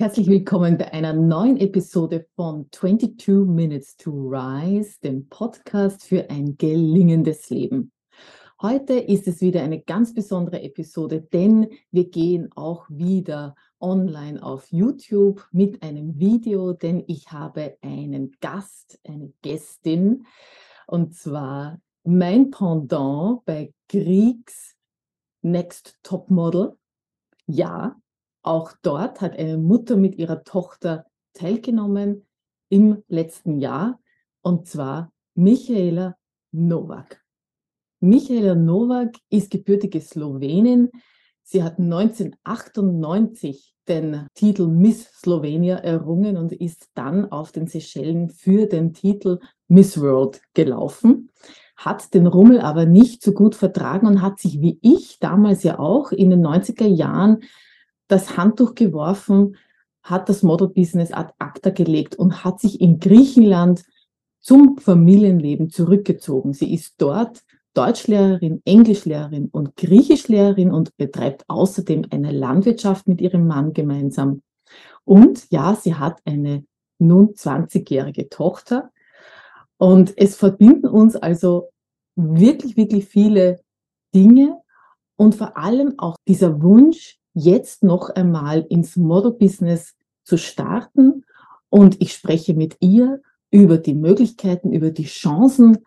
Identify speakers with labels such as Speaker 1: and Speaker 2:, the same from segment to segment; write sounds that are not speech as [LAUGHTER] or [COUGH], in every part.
Speaker 1: Herzlich willkommen bei einer neuen Episode von 22 Minutes to Rise, dem Podcast für ein gelingendes Leben. Heute ist es wieder eine ganz besondere Episode, denn wir gehen auch wieder online auf YouTube mit einem Video, denn ich habe einen Gast, eine Gästin, und zwar mein Pendant bei Griegs Next Top Model. Ja, auch dort hat eine Mutter mit ihrer Tochter teilgenommen im letzten Jahr, und zwar Michaela Novak. Michaela Novak ist gebürtige Slowenin. Sie hat 1998 den Titel Miss Slovenia errungen und ist dann auf den Seychellen für den Titel Miss World gelaufen, hat den Rummel aber nicht so gut vertragen und hat sich wie ich damals ja auch in den 90er Jahren das Handtuch geworfen, hat das Model-Business ad acta gelegt und hat sich in Griechenland zum Familienleben zurückgezogen. Sie ist dort Deutschlehrerin, Englischlehrerin und Griechischlehrerin und betreibt außerdem eine Landwirtschaft mit ihrem Mann gemeinsam. Und ja, sie hat eine nun 20-jährige Tochter. Und es verbinden uns also wirklich, wirklich viele Dinge und vor allem auch dieser Wunsch, jetzt noch einmal ins Model-Business zu starten. Und ich spreche mit ihr über die Möglichkeiten, über die Chancen,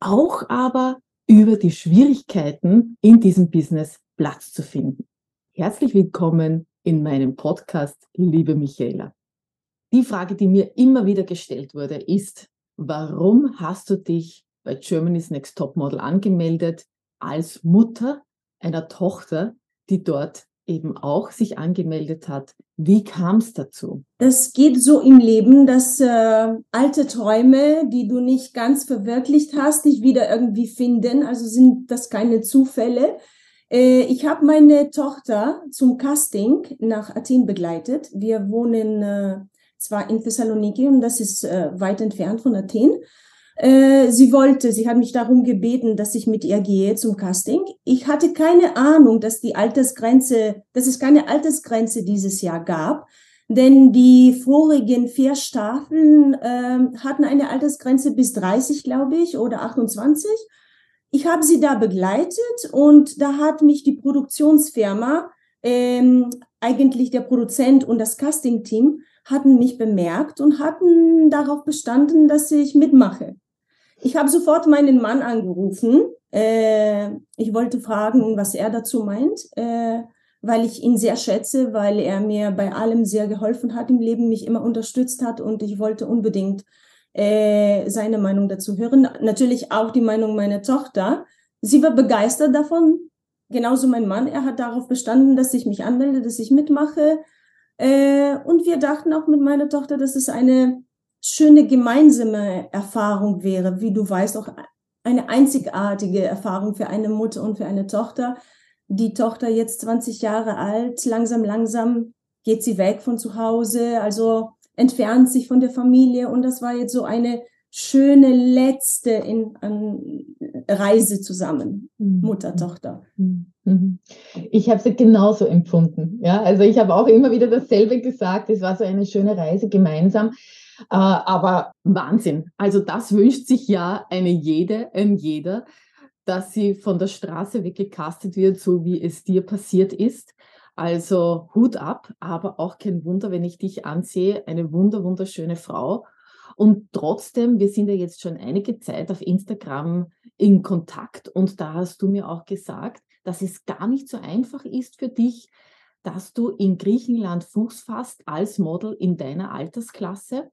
Speaker 1: auch aber über die Schwierigkeiten, in diesem Business Platz zu finden. Herzlich willkommen in meinem Podcast, liebe Michaela. Die Frage, die mir immer wieder gestellt wurde, ist, warum hast du dich bei Germany's Next Top Model angemeldet als Mutter einer Tochter, die dort eben auch sich angemeldet hat. Wie kam es dazu?
Speaker 2: Es geht so im Leben, dass äh, alte Träume, die du nicht ganz verwirklicht hast, dich wieder irgendwie finden. Also sind das keine Zufälle. Äh, ich habe meine Tochter zum Casting nach Athen begleitet. Wir wohnen äh, zwar in Thessaloniki und das ist äh, weit entfernt von Athen. Äh, sie wollte, sie hat mich darum gebeten, dass ich mit ihr gehe zum Casting. Ich hatte keine Ahnung, dass die Altersgrenze, dass es keine Altersgrenze dieses Jahr gab, denn die vorigen vier Staffeln äh, hatten eine Altersgrenze bis 30, glaube ich, oder 28. Ich habe sie da begleitet und da hat mich die Produktionsfirma, ähm, eigentlich der Produzent und das Casting-Team, hatten mich bemerkt und hatten darauf bestanden, dass ich mitmache. Ich habe sofort meinen Mann angerufen. Äh, ich wollte fragen, was er dazu meint, äh, weil ich ihn sehr schätze, weil er mir bei allem sehr geholfen hat im Leben, mich immer unterstützt hat und ich wollte unbedingt äh, seine Meinung dazu hören. Natürlich auch die Meinung meiner Tochter. Sie war begeistert davon, genauso mein Mann. Er hat darauf bestanden, dass ich mich anmelde, dass ich mitmache. Äh, und wir dachten auch mit meiner Tochter, dass es eine schöne gemeinsame Erfahrung wäre, wie du weißt, auch eine einzigartige Erfahrung für eine Mutter und für eine Tochter. Die Tochter jetzt 20 Jahre alt, langsam, langsam geht sie weg von zu Hause, also entfernt sich von der Familie und das war jetzt so eine schöne letzte in, an Reise zusammen, mhm. Mutter, Tochter. Mhm.
Speaker 1: Mhm. Ich habe es genauso empfunden. Ja, also ich habe auch immer wieder dasselbe gesagt. Es war so eine schöne Reise gemeinsam. Äh, aber Wahnsinn. Also das wünscht sich ja eine jede, ein jeder, dass sie von der Straße weggecastet wird, so wie es dir passiert ist. Also Hut ab, aber auch kein Wunder, wenn ich dich ansehe, eine wunder, wunderschöne Frau. Und trotzdem, wir sind ja jetzt schon einige Zeit auf Instagram in Kontakt und da hast du mir auch gesagt, dass es gar nicht so einfach ist für dich, dass du in Griechenland Fuß fasst als Model in deiner Altersklasse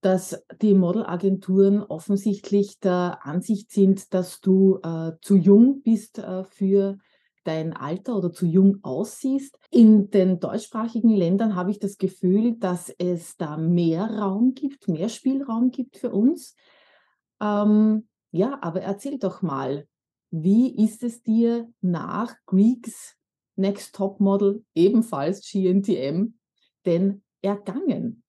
Speaker 1: dass die Modelagenturen offensichtlich der Ansicht sind, dass du äh, zu jung bist äh, für dein Alter oder zu jung aussiehst. In den deutschsprachigen Ländern habe ich das Gefühl, dass es da mehr Raum gibt, mehr Spielraum gibt für uns. Ähm, ja, aber erzähl doch mal, wie ist es dir nach Greeks Next Top Model, ebenfalls GNTM, denn ergangen?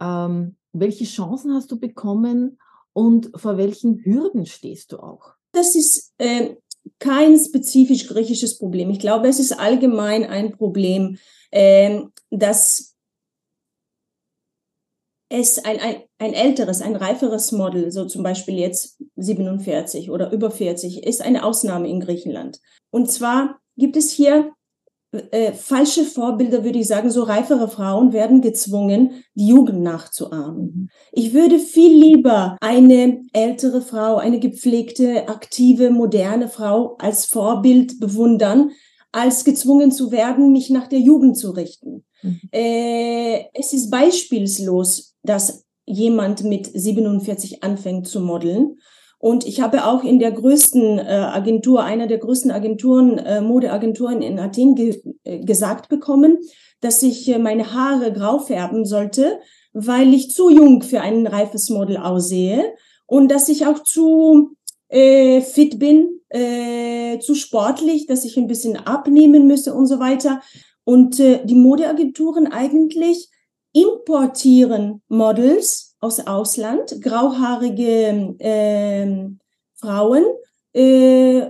Speaker 1: Ähm, welche Chancen hast du bekommen und vor welchen Hürden stehst du auch?
Speaker 2: Das ist äh, kein spezifisch griechisches Problem. Ich glaube, es ist allgemein ein Problem, äh, dass es ein, ein, ein älteres, ein reiferes Model, so zum Beispiel jetzt 47 oder über 40, ist eine Ausnahme in Griechenland. Und zwar gibt es hier äh, falsche Vorbilder, würde ich sagen, so reifere Frauen werden gezwungen, die Jugend nachzuahmen. Ich würde viel lieber eine ältere Frau, eine gepflegte, aktive, moderne Frau als Vorbild bewundern, als gezwungen zu werden, mich nach der Jugend zu richten. Mhm. Äh, es ist beispielslos, dass jemand mit 47 anfängt zu modeln und ich habe auch in der größten äh, Agentur, einer der größten Agenturen, äh, Modeagenturen in Athen ge äh, gesagt bekommen, dass ich meine Haare grau färben sollte, weil ich zu jung für ein reifes Model aussehe und dass ich auch zu äh, fit bin, äh, zu sportlich, dass ich ein bisschen abnehmen müsse und so weiter. Und äh, die Modeagenturen eigentlich importieren Models aus Ausland, grauhaarige äh, Frauen äh,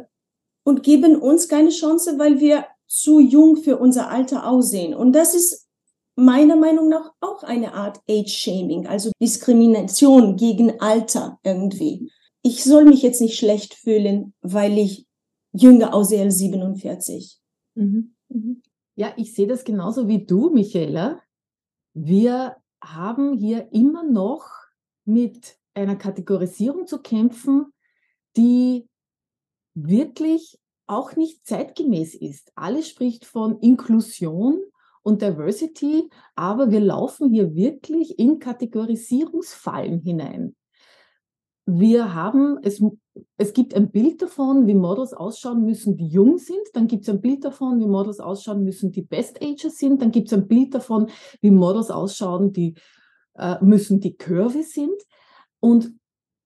Speaker 2: und geben uns keine Chance, weil wir zu jung für unser Alter aussehen. Und das ist meiner Meinung nach auch eine Art Age-Shaming, also Diskrimination gegen Alter irgendwie. Ich soll mich jetzt nicht schlecht fühlen, weil ich jünger aussehe als 47.
Speaker 1: Mhm. Mhm. Ja, ich sehe das genauso wie du, Michaela. Wir haben hier immer noch mit einer Kategorisierung zu kämpfen, die wirklich auch nicht zeitgemäß ist. Alles spricht von Inklusion und Diversity, aber wir laufen hier wirklich in Kategorisierungsfallen hinein. Wir haben, es, es gibt ein Bild davon, wie Models ausschauen müssen, die jung sind. Dann gibt es ein Bild davon, wie Models ausschauen müssen, die Best Ager sind. Dann gibt es ein Bild davon, wie Models ausschauen, die äh, müssen, die curvy sind. Und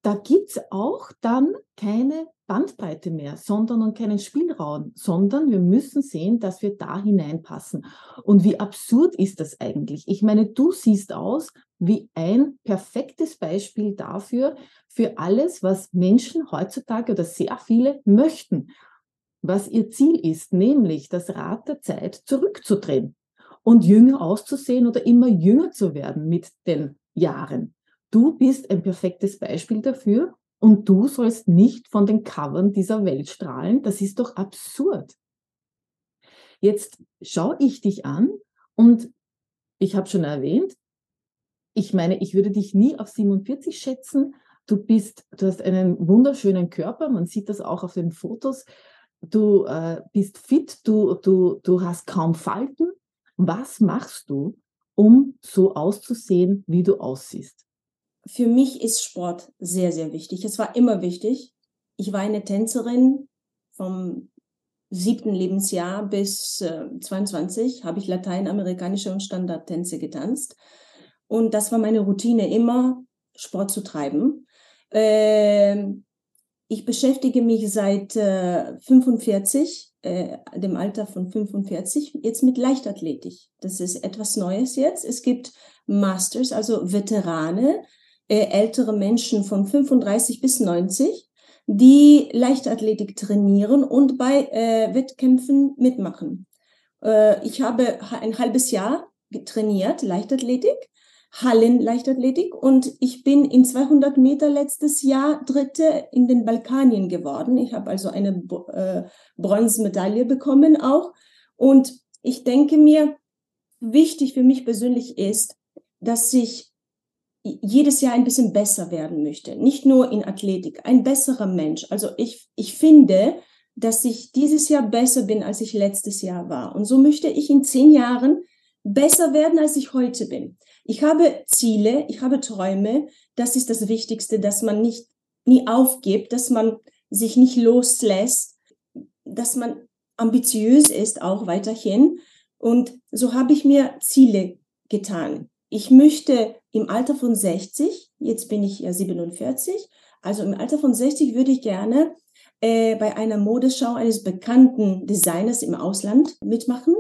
Speaker 1: da gibt es auch dann keine Bandbreite mehr, sondern und keinen Spielraum, sondern wir müssen sehen, dass wir da hineinpassen. Und wie absurd ist das eigentlich? Ich meine, du siehst aus wie ein perfektes Beispiel dafür, für alles, was Menschen heutzutage oder sehr viele möchten, was ihr Ziel ist, nämlich das Rad der Zeit zurückzudrehen und jünger auszusehen oder immer jünger zu werden mit den Jahren. Du bist ein perfektes Beispiel dafür und du sollst nicht von den Covern dieser Welt strahlen. Das ist doch absurd. Jetzt schaue ich dich an und ich habe schon erwähnt, ich meine, ich würde dich nie auf 47 schätzen. Du bist, du hast einen wunderschönen Körper, man sieht das auch auf den Fotos. Du äh, bist fit, du, du, du hast kaum Falten. Was machst du, um so auszusehen, wie du aussiehst?
Speaker 2: Für mich ist Sport sehr, sehr wichtig. Es war immer wichtig. Ich war eine Tänzerin vom siebten Lebensjahr bis äh, 22 habe ich lateinamerikanische und Standardtänze getanzt. Und das war meine Routine, immer Sport zu treiben. Äh, ich beschäftige mich seit äh, 45, äh, dem Alter von 45, jetzt mit Leichtathletik. Das ist etwas Neues jetzt. Es gibt Masters, also Veterane, ältere Menschen von 35 bis 90, die Leichtathletik trainieren und bei äh, Wettkämpfen mitmachen. Äh, ich habe ein halbes Jahr trainiert, Leichtathletik, Hallen-Leichtathletik und ich bin in 200 Meter letztes Jahr Dritte in den Balkanien geworden. Ich habe also eine äh, Bronzemedaille bekommen auch. Und ich denke mir, wichtig für mich persönlich ist, dass ich jedes Jahr ein bisschen besser werden möchte. Nicht nur in Athletik, ein besserer Mensch. Also ich, ich finde, dass ich dieses Jahr besser bin, als ich letztes Jahr war. Und so möchte ich in zehn Jahren besser werden, als ich heute bin. Ich habe Ziele, ich habe Träume. Das ist das Wichtigste, dass man nicht nie aufgibt, dass man sich nicht loslässt, dass man ambitiös ist auch weiterhin. Und so habe ich mir Ziele getan. Ich möchte im Alter von 60, jetzt bin ich ja 47, also im Alter von 60 würde ich gerne äh, bei einer Modeschau eines bekannten Designers im Ausland mitmachen.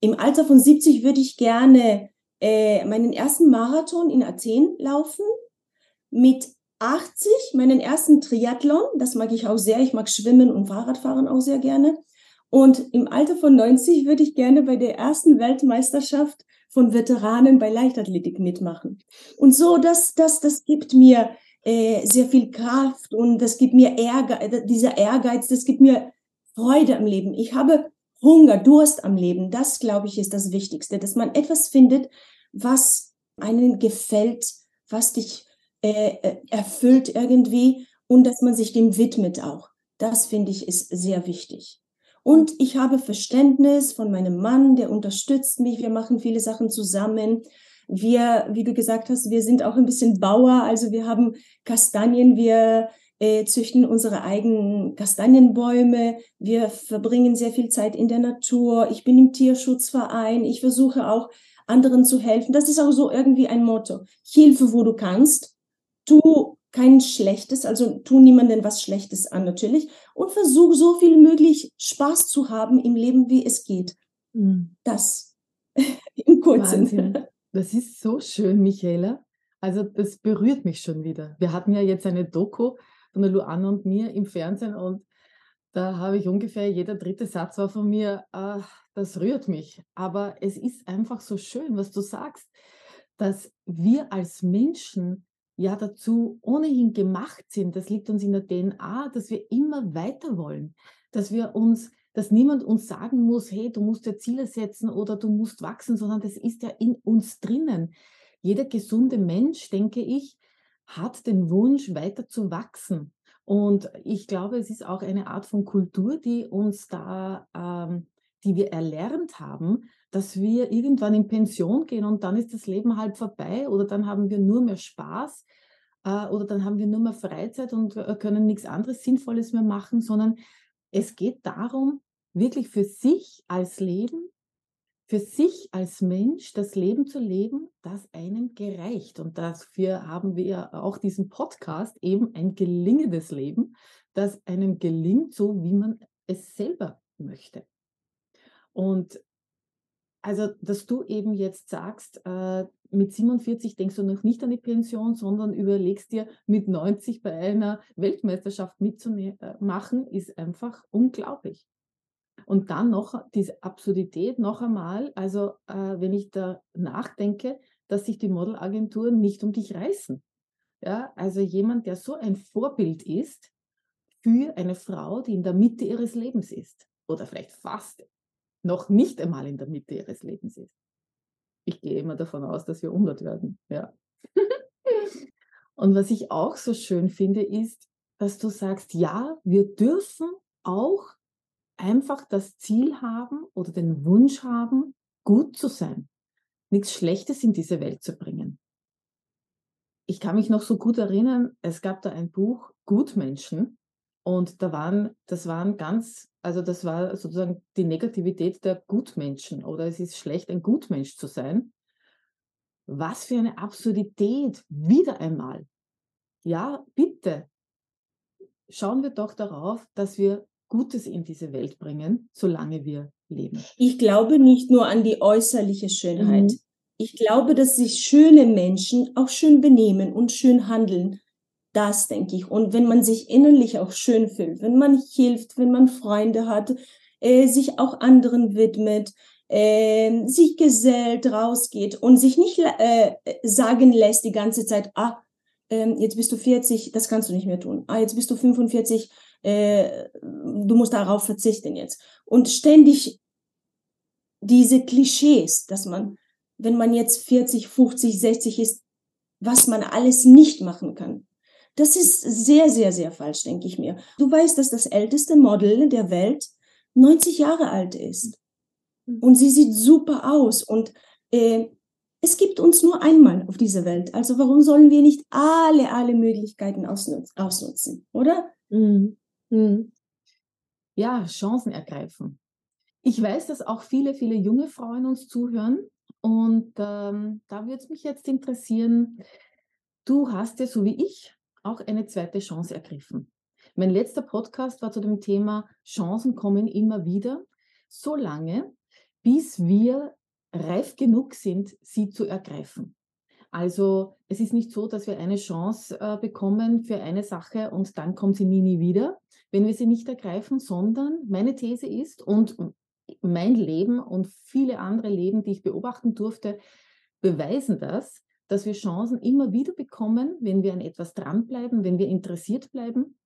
Speaker 2: Im Alter von 70 würde ich gerne äh, meinen ersten Marathon in Athen laufen. Mit 80 meinen ersten Triathlon, das mag ich auch sehr. Ich mag Schwimmen und Fahrradfahren auch sehr gerne. Und im Alter von 90 würde ich gerne bei der ersten Weltmeisterschaft von Veteranen bei Leichtathletik mitmachen. Und so, das, das, das gibt mir äh, sehr viel Kraft und das gibt mir Ehrgeiz, dieser Ehrgeiz, das gibt mir Freude am Leben. Ich habe Hunger, Durst am Leben. Das, glaube ich, ist das Wichtigste, dass man etwas findet, was einen gefällt, was dich äh, äh erfüllt irgendwie und dass man sich dem widmet auch. Das finde ich ist sehr wichtig. Und ich habe Verständnis von meinem Mann, der unterstützt mich. Wir machen viele Sachen zusammen. Wir, wie du gesagt hast, wir sind auch ein bisschen Bauer. Also wir haben Kastanien, wir äh, züchten unsere eigenen Kastanienbäume. Wir verbringen sehr viel Zeit in der Natur. Ich bin im Tierschutzverein. Ich versuche auch anderen zu helfen. Das ist auch so irgendwie ein Motto. Hilfe, wo du kannst. Tu kein Schlechtes, also tu niemandem was Schlechtes an natürlich und versuch so viel möglich Spaß zu haben im Leben, wie es geht. Mhm. Das [LAUGHS] im Kurzen.
Speaker 1: Wahnsinn. Das ist so schön, Michaela. Also das berührt mich schon wieder. Wir hatten ja jetzt eine Doku von der Luana und mir im Fernsehen und da habe ich ungefähr jeder dritte Satz war von mir, äh, das rührt mich. Aber es ist einfach so schön, was du sagst, dass wir als Menschen ja dazu ohnehin gemacht sind, das liegt uns in der DNA, dass wir immer weiter wollen, dass wir uns, dass niemand uns sagen muss, hey, du musst dir Ziele setzen oder du musst wachsen, sondern das ist ja in uns drinnen. Jeder gesunde Mensch, denke ich, hat den Wunsch, weiter zu wachsen. Und ich glaube, es ist auch eine Art von Kultur, die uns da, ähm, die wir erlernt haben, dass wir irgendwann in Pension gehen und dann ist das Leben halt vorbei oder dann haben wir nur mehr Spaß äh, oder dann haben wir nur mehr Freizeit und äh, können nichts anderes Sinnvolles mehr machen, sondern es geht darum, wirklich für sich als Leben, für sich als Mensch das Leben zu leben, das einem gereicht. Und dafür haben wir auch diesen Podcast, eben ein gelingendes Leben, das einem gelingt, so wie man es selber möchte. Und also, dass du eben jetzt sagst, äh, mit 47 denkst du noch nicht an die Pension, sondern überlegst dir, mit 90 bei einer Weltmeisterschaft mitzumachen, ist einfach unglaublich. Und dann noch diese Absurdität noch einmal, also äh, wenn ich da nachdenke, dass sich die Modelagenturen nicht um dich reißen. Ja, also jemand, der so ein Vorbild ist für eine Frau, die in der Mitte ihres Lebens ist oder vielleicht fast noch nicht einmal in der Mitte ihres Lebens ist. Ich gehe immer davon aus, dass wir 100 werden. Ja. Und was ich auch so schön finde, ist, dass du sagst, ja, wir dürfen auch einfach das Ziel haben oder den Wunsch haben, gut zu sein, nichts Schlechtes in diese Welt zu bringen. Ich kann mich noch so gut erinnern, es gab da ein Buch, Gutmenschen, und da waren, das waren ganz, also das war sozusagen die Negativität der Gutmenschen oder es ist schlecht, ein Gutmensch zu sein. Was für eine Absurdität, wieder einmal. Ja, bitte, schauen wir doch darauf, dass wir Gutes in diese Welt bringen, solange wir leben.
Speaker 2: Ich glaube nicht nur an die äußerliche Schönheit. Mhm. Ich glaube, dass sich schöne Menschen auch schön benehmen und schön handeln. Das denke ich. Und wenn man sich innerlich auch schön fühlt, wenn man hilft, wenn man Freunde hat, äh, sich auch anderen widmet, äh, sich gesellt, rausgeht und sich nicht äh, sagen lässt die ganze Zeit, ah, ähm, jetzt bist du 40, das kannst du nicht mehr tun. Ah, jetzt bist du 45, äh, du musst darauf verzichten jetzt. Und ständig diese Klischees, dass man, wenn man jetzt 40, 50, 60 ist, was man alles nicht machen kann. Das ist sehr, sehr, sehr falsch, denke ich mir. Du weißt, dass das älteste Model der Welt 90 Jahre alt ist. Mhm. Und sie sieht super aus. Und äh, es gibt uns nur einmal auf dieser Welt. Also warum sollen wir nicht alle, alle Möglichkeiten ausnutzen, ausnutzen oder? Mhm.
Speaker 1: Mhm. Ja, Chancen ergreifen. Ich weiß, dass auch viele, viele junge Frauen uns zuhören. Und ähm, da würde es mich jetzt interessieren, du hast ja so wie ich auch eine zweite Chance ergriffen. Mein letzter Podcast war zu dem Thema Chancen kommen immer wieder, solange bis wir reif genug sind, sie zu ergreifen. Also es ist nicht so, dass wir eine Chance äh, bekommen für eine Sache und dann kommt sie nie, nie wieder, wenn wir sie nicht ergreifen, sondern meine These ist und mein Leben und viele andere Leben, die ich beobachten durfte, beweisen das, dass wir Chancen immer wieder bekommen, wenn wir an etwas dranbleiben, wenn wir interessiert bleiben,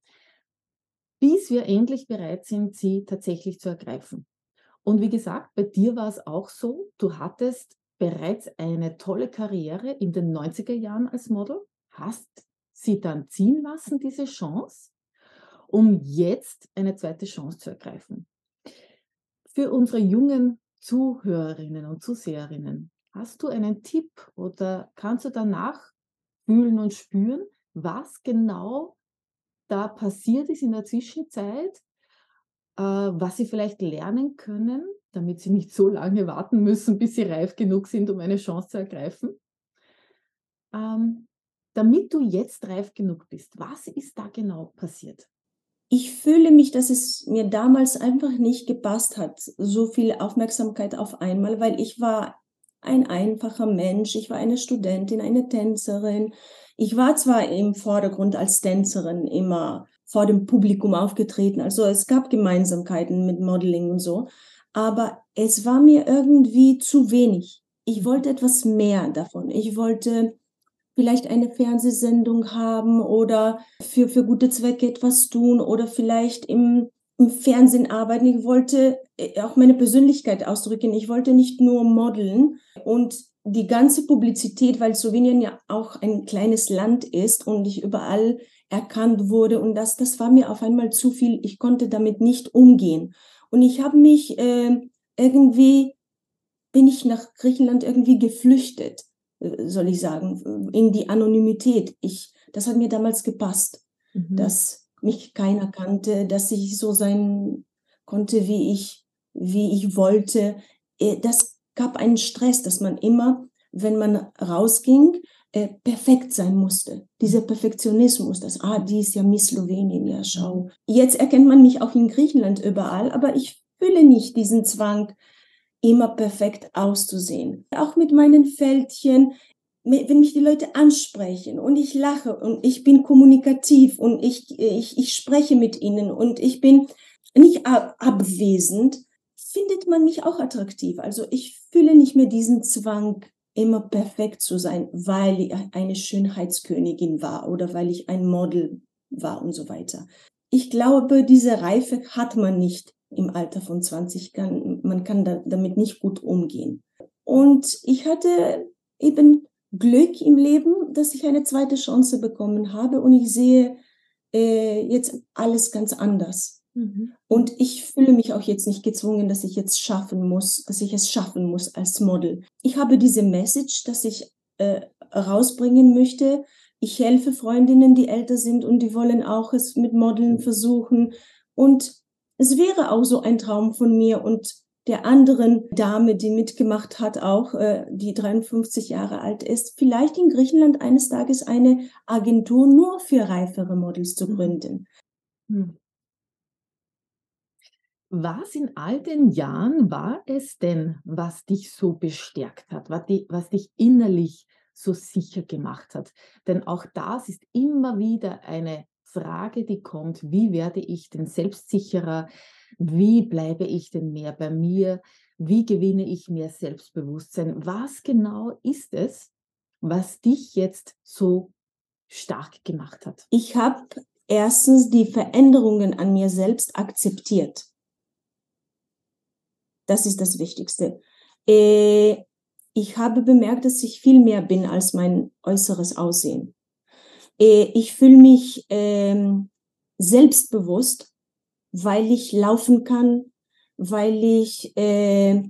Speaker 1: bis wir endlich bereit sind, sie tatsächlich zu ergreifen. Und wie gesagt, bei dir war es auch so, du hattest bereits eine tolle Karriere in den 90er Jahren als Model, hast sie dann ziehen lassen, diese Chance, um jetzt eine zweite Chance zu ergreifen. Für unsere jungen Zuhörerinnen und Zuseherinnen, hast du einen Tipp oder kannst du danach fühlen und spüren, was genau da passiert ist in der Zwischenzeit, äh, was sie vielleicht lernen können, damit sie nicht so lange warten müssen, bis sie reif genug sind, um eine Chance zu ergreifen. Ähm, damit du jetzt reif genug bist, was ist da genau passiert?
Speaker 2: Ich fühle mich, dass es mir damals einfach nicht gepasst hat, so viel Aufmerksamkeit auf einmal, weil ich war ein einfacher Mensch, ich war eine Studentin, eine Tänzerin. Ich war zwar im Vordergrund als Tänzerin immer vor dem Publikum aufgetreten, also es gab Gemeinsamkeiten mit Modeling und so, aber es war mir irgendwie zu wenig. Ich wollte etwas mehr davon. Ich wollte vielleicht eine Fernsehsendung haben oder für, für gute Zwecke etwas tun oder vielleicht im, im Fernsehen arbeiten. Ich wollte äh, auch meine Persönlichkeit ausdrücken. Ich wollte nicht nur modeln und die ganze Publizität, weil Slowenien ja auch ein kleines Land ist und ich überall erkannt wurde und das, das war mir auf einmal zu viel. Ich konnte damit nicht umgehen. Und ich habe mich äh, irgendwie, bin ich nach Griechenland irgendwie geflüchtet, äh, soll ich sagen, in die Anonymität. Ich, das hat mir damals gepasst, mhm. dass mich keiner kannte, dass ich so sein konnte, wie ich, wie ich wollte. Äh, das gab einen Stress, dass man immer, wenn man rausging, äh, perfekt sein musste. Dieser Perfektionismus, das, ah, die ist ja Miss Slowenien, ja, schau. Jetzt erkennt man mich auch in Griechenland überall, aber ich fühle nicht diesen Zwang, immer perfekt auszusehen. Auch mit meinen Fältchen, wenn mich die Leute ansprechen und ich lache und ich bin kommunikativ und ich, ich, ich spreche mit ihnen und ich bin nicht ab abwesend, findet man mich auch attraktiv. Also ich fühle nicht mehr diesen Zwang, immer perfekt zu sein, weil ich eine Schönheitskönigin war oder weil ich ein Model war und so weiter. Ich glaube, diese Reife hat man nicht im Alter von 20. Kann, man kann da, damit nicht gut umgehen. Und ich hatte eben Glück im Leben, dass ich eine zweite Chance bekommen habe und ich sehe äh, jetzt alles ganz anders. Mhm. Und ich fühle mich auch jetzt nicht gezwungen, dass ich jetzt schaffen muss, dass ich es schaffen muss als Model. Ich habe diese Message, dass ich äh, rausbringen möchte. Ich helfe Freundinnen, die älter sind und die wollen auch es mit Modeln versuchen. Und es wäre auch so ein Traum von mir und der anderen Dame, die mitgemacht hat, auch äh, die 53 Jahre alt ist, vielleicht in Griechenland eines Tages eine Agentur nur für reifere Models zu mhm. gründen. Hm.
Speaker 1: Was in all den Jahren war es denn, was dich so bestärkt hat, was, die, was dich innerlich so sicher gemacht hat? Denn auch das ist immer wieder eine Frage, die kommt, wie werde ich denn selbstsicherer? Wie bleibe ich denn mehr bei mir? Wie gewinne ich mehr Selbstbewusstsein? Was genau ist es, was dich jetzt so stark gemacht hat?
Speaker 2: Ich habe erstens die Veränderungen an mir selbst akzeptiert. Das ist das Wichtigste. Äh, ich habe bemerkt, dass ich viel mehr bin als mein äußeres Aussehen. Äh, ich fühle mich ähm, selbstbewusst, weil ich laufen kann, weil ich äh,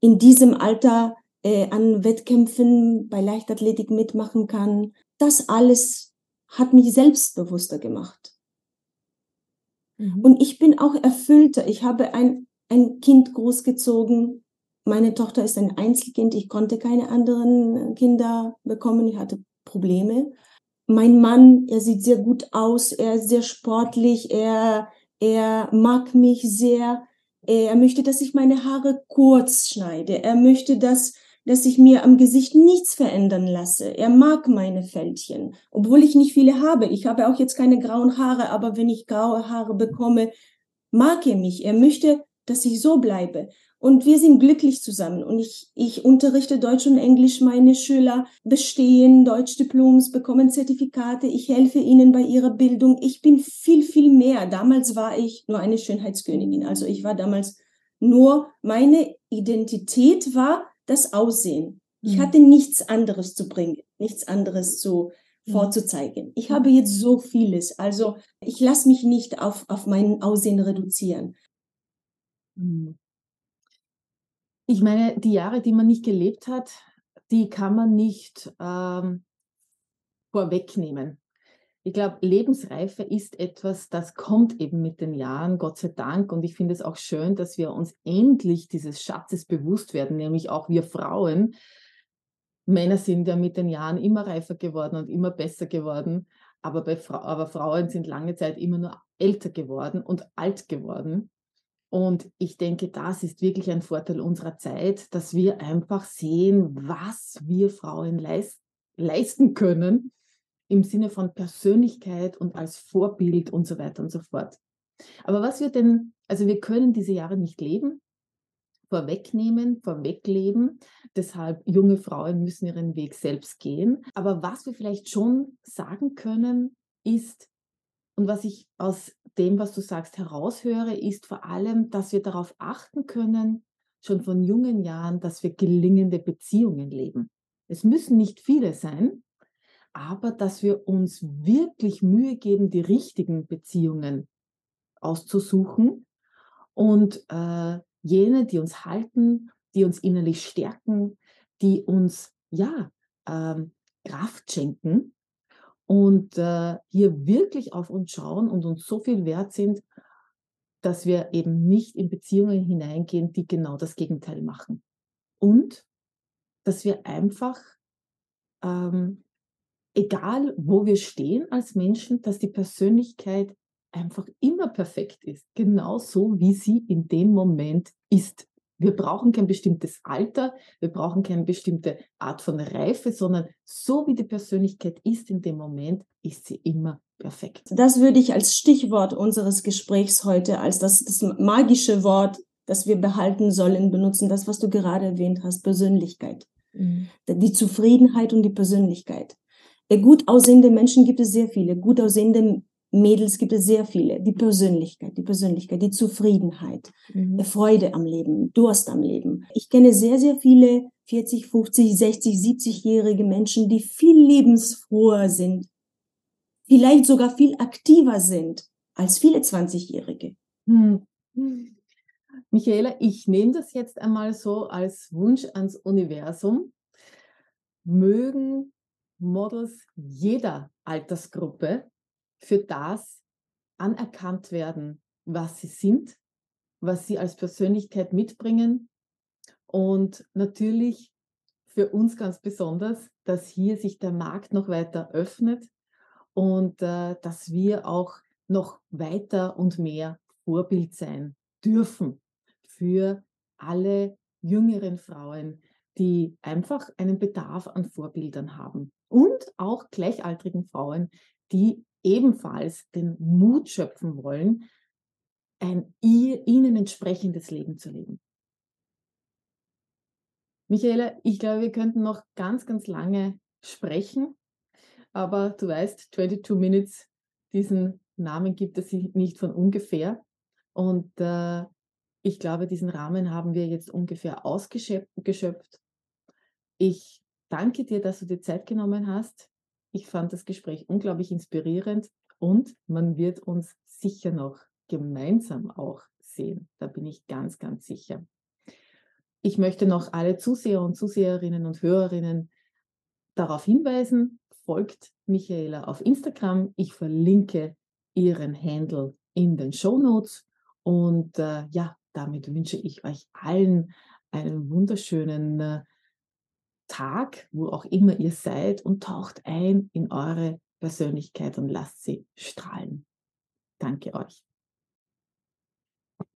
Speaker 2: in diesem Alter äh, an Wettkämpfen bei Leichtathletik mitmachen kann. Das alles hat mich selbstbewusster gemacht. Mhm. Und ich bin auch erfüllter. Ich habe ein ein Kind großgezogen. Meine Tochter ist ein Einzelkind. Ich konnte keine anderen Kinder bekommen. Ich hatte Probleme. Mein Mann, er sieht sehr gut aus. Er ist sehr sportlich. Er, er mag mich sehr. Er möchte, dass ich meine Haare kurz schneide. Er möchte, dass dass ich mir am Gesicht nichts verändern lasse. Er mag meine Fältchen, obwohl ich nicht viele habe. Ich habe auch jetzt keine grauen Haare, aber wenn ich graue Haare bekomme, mag er mich. Er möchte, dass ich so bleibe. Und wir sind glücklich zusammen. Und ich, ich unterrichte Deutsch und Englisch. Meine Schüler bestehen Deutschdiploms, bekommen Zertifikate. Ich helfe ihnen bei ihrer Bildung. Ich bin viel, viel mehr. Damals war ich nur eine Schönheitskönigin. Also ich war damals nur, meine Identität war das Aussehen. Ich mhm. hatte nichts anderes zu bringen, nichts anderes zu mhm. vorzuzeigen. Ich habe jetzt so vieles. Also ich lasse mich nicht auf, auf mein Aussehen reduzieren.
Speaker 1: Mhm ich meine, die Jahre, die man nicht gelebt hat, die kann man nicht ähm, vorwegnehmen. Ich glaube, Lebensreife ist etwas, das kommt eben mit den Jahren, Gott sei Dank. Und ich finde es auch schön, dass wir uns endlich dieses Schatzes bewusst werden, nämlich auch wir Frauen. Männer sind ja mit den Jahren immer reifer geworden und immer besser geworden, aber, Fra aber Frauen sind lange Zeit immer nur älter geworden und alt geworden. Und ich denke, das ist wirklich ein Vorteil unserer Zeit, dass wir einfach sehen, was wir Frauen leist leisten können im Sinne von Persönlichkeit und als Vorbild und so weiter und so fort. Aber was wir denn, also wir können diese Jahre nicht leben, vorwegnehmen, vorwegleben. Deshalb junge Frauen müssen ihren Weg selbst gehen. Aber was wir vielleicht schon sagen können, ist, und was ich aus dem, was du sagst, heraushöre, ist vor allem, dass wir darauf achten können, schon von jungen Jahren, dass wir gelingende Beziehungen leben. Es müssen nicht viele sein, aber dass wir uns wirklich Mühe geben, die richtigen Beziehungen auszusuchen und äh, jene, die uns halten, die uns innerlich stärken, die uns ja ähm, Kraft schenken und äh, hier wirklich auf uns schauen und uns so viel wert sind, dass wir eben nicht in Beziehungen hineingehen, die genau das Gegenteil machen. Und dass wir einfach, ähm, egal wo wir stehen als Menschen, dass die Persönlichkeit einfach immer perfekt ist, genau so, wie sie in dem Moment ist. Wir brauchen kein bestimmtes Alter, wir brauchen keine bestimmte Art von Reife, sondern so wie die Persönlichkeit ist in dem Moment, ist sie immer perfekt.
Speaker 2: Das würde ich als Stichwort unseres Gesprächs heute, als das, das magische Wort, das wir behalten sollen, benutzen, das, was du gerade erwähnt hast, Persönlichkeit. Mhm. Die Zufriedenheit und die Persönlichkeit. Gut aussehende Menschen gibt es sehr viele. Gut aussehende Mädels gibt es sehr viele. Die Persönlichkeit, die Persönlichkeit, die Zufriedenheit, mhm. Freude am Leben, Durst am Leben. Ich kenne sehr, sehr viele 40, 50, 60, 70-jährige Menschen, die viel lebensfroher sind, vielleicht sogar viel aktiver sind als viele 20-Jährige.
Speaker 1: Mhm. Michaela, ich nehme das jetzt einmal so als Wunsch ans Universum. Mögen Models jeder Altersgruppe für das anerkannt werden, was sie sind, was sie als Persönlichkeit mitbringen. Und natürlich für uns ganz besonders, dass hier sich der Markt noch weiter öffnet und äh, dass wir auch noch weiter und mehr Vorbild sein dürfen für alle jüngeren Frauen, die einfach einen Bedarf an Vorbildern haben und auch gleichaltrigen Frauen, die ebenfalls den Mut schöpfen wollen, ein ihnen entsprechendes Leben zu leben. Michaela, ich glaube, wir könnten noch ganz, ganz lange sprechen, aber du weißt, 22 Minutes, diesen Namen gibt es nicht von ungefähr. Und äh, ich glaube, diesen Rahmen haben wir jetzt ungefähr ausgeschöpft. Ich danke dir, dass du dir Zeit genommen hast. Ich fand das Gespräch unglaublich inspirierend und man wird uns sicher noch gemeinsam auch sehen. Da bin ich ganz, ganz sicher. Ich möchte noch alle Zuseher und Zuseherinnen und Hörerinnen darauf hinweisen, folgt Michaela auf Instagram. Ich verlinke ihren Handle in den Show Notes. Und äh, ja, damit wünsche ich euch allen einen wunderschönen äh, Tag, wo auch immer ihr seid, und taucht ein in eure Persönlichkeit und lasst sie strahlen. Danke euch.